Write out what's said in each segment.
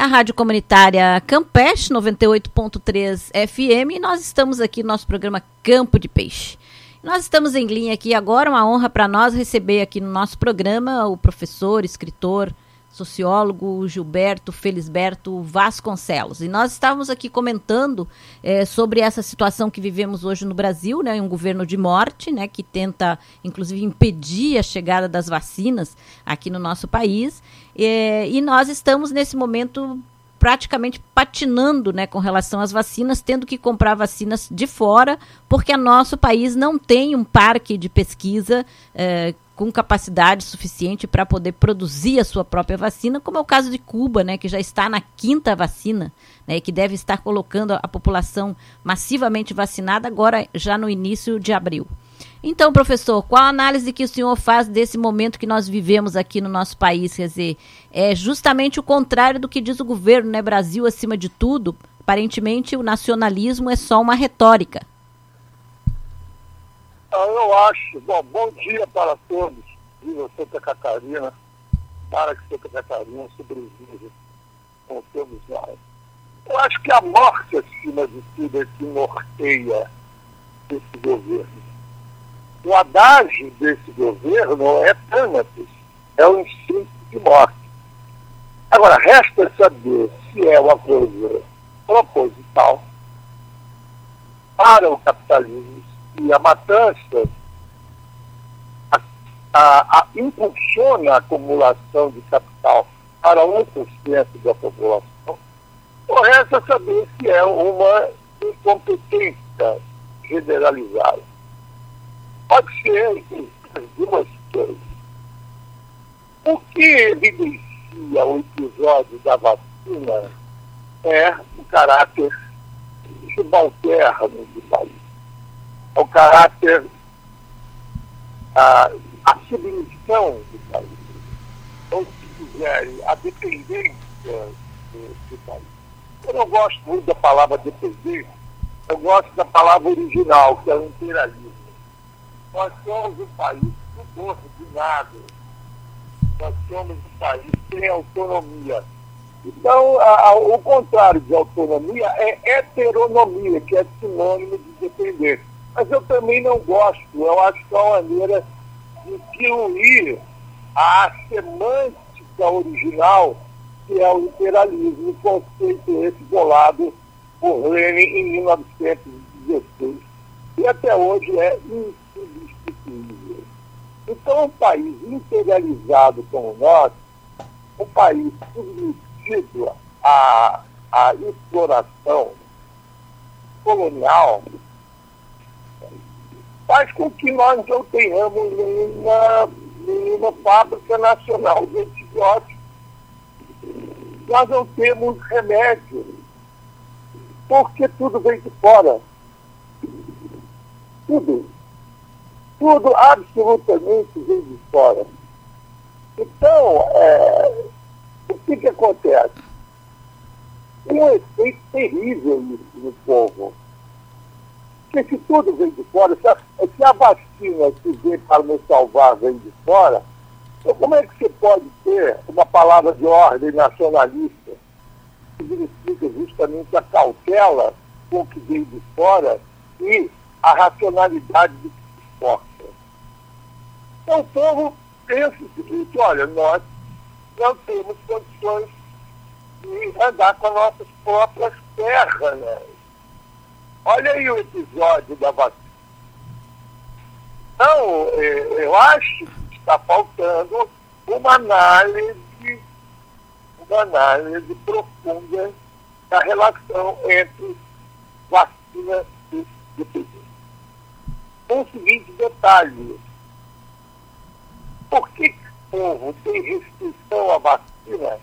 A Rádio Comunitária Campeche 98.3 FM e nós estamos aqui no nosso programa Campo de Peixe. Nós estamos em linha aqui agora, uma honra para nós receber aqui no nosso programa o professor, escritor, sociólogo Gilberto Felisberto Vasconcelos. E nós estávamos aqui comentando é, sobre essa situação que vivemos hoje no Brasil, né, um governo de morte, né, que tenta, inclusive, impedir a chegada das vacinas aqui no nosso país. É, e nós estamos, nesse momento, praticamente patinando né, com relação às vacinas, tendo que comprar vacinas de fora, porque nosso país não tem um parque de pesquisa é, com capacidade suficiente para poder produzir a sua própria vacina, como é o caso de Cuba, né, que já está na quinta vacina, né, que deve estar colocando a população massivamente vacinada agora já no início de abril. Então, professor, qual a análise que o senhor faz desse momento que nós vivemos aqui no nosso país? Quer dizer, é justamente o contrário do que diz o governo, né? Brasil acima de tudo. Aparentemente, o nacionalismo é só uma retórica. Ah, eu acho. Bom, bom dia para todos. Viva Santa Catarina. Para que Santa Catarina sobreviva com todos nós. Eu acho que a morte, acima de tudo, é que norteia esse governo. O adágio desse governo é Thanatos, é o instinto de morte. Agora, resta saber se é uma coisa proposital para o capitalismo e a matança a, a, a, impulsiona a acumulação de capital para 1% da população, ou resta saber se é uma incompetência generalizada. Pode ser as duas coisas. O que evidencia o episódio da vacina é o caráter subalterno do país o caráter, a, a submissão do país, ou se quiserem, a dependência do, do país. Eu não gosto muito da palavra dependência, eu gosto da palavra original, que é o imperialismo. Nós somos um país subordinado, nós somos um país sem autonomia. Então, a, a, o contrário de autonomia é heteronomia, que é sinônimo de dependência. Mas eu também não gosto, eu acho que é uma maneira de diluir a semântica original, que é o imperialismo, conceito esse bolado por Lenin em 1916, e até hoje é insubstituível. Então, um país imperializado como o nosso, um país submetido à, à exploração colonial, faz com que nós não tenhamos nenhuma, nenhuma fábrica nacional de antibióticos. Nós não temos remédio, porque tudo vem de fora. Tudo. Tudo absolutamente vem de fora. Então, é, o que, que acontece? Tem um efeito terrível no, no povo porque se tudo vem de fora, se a, se a vacina que vem para nos salvar vem de fora, então como é que você pode ter uma palavra de ordem nacionalista que significa justamente a cautela com o que vem de fora e a racionalidade do que se exporta? Então o povo pensa o seguinte, olha, nós não temos condições de andar com as nossas próprias terras, né? Olha aí o episódio da vacina. Então, é, eu acho que está faltando uma análise, uma análise profunda da relação entre vacina e dependência. Com o seguinte detalhe, por que o povo tem restrição à vacina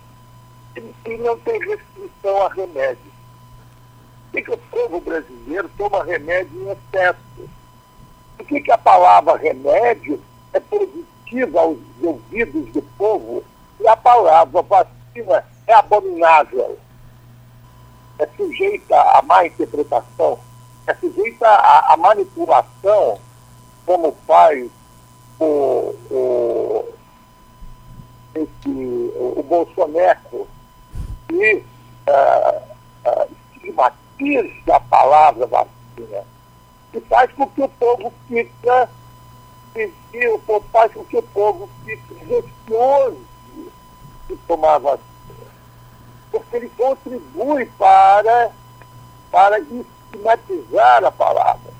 e não tem restrição a remédio? Por que, o povo brasileiro toma remédio em excesso? Por que, que a palavra remédio é positiva aos ouvidos do povo e a palavra vacina é abominável? É sujeita a má interpretação, é sujeita a manipulação, como faz o, o, esse, o, o Bolsonaro. E uh, uh, estigmatiza a palavra vacina e faz com que o povo fica faz com que o povo fique receoso de tomar vacina. Porque ele contribui para, para estigmatizar a palavra.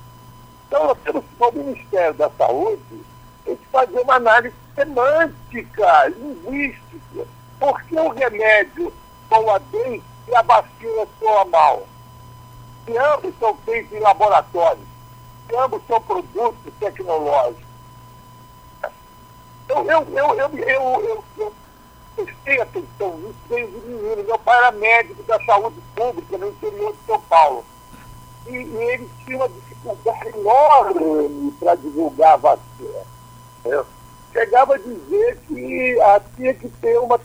Então, nós temos que, o Ministério da Saúde, tem que fazer uma análise semântica, linguística. Por que o remédio soa bem e a vacina soa mal? E ambos são feitos em laboratórios. E ambos são produtos tecnológicos. Eu, eu, eu, eu, eu, eu prestei atenção nisso desde menino. Meu pai era médico da saúde pública no interior de São Paulo. E, e ele tinha uma dificuldade enorme para divulgar a vacina. Eu chegava a dizer que ah, tinha que ter uma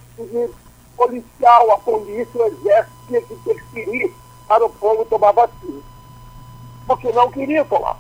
policial, a polícia, o exército tinha que interferir para o povo tomar vacina. Porque não queria tomar.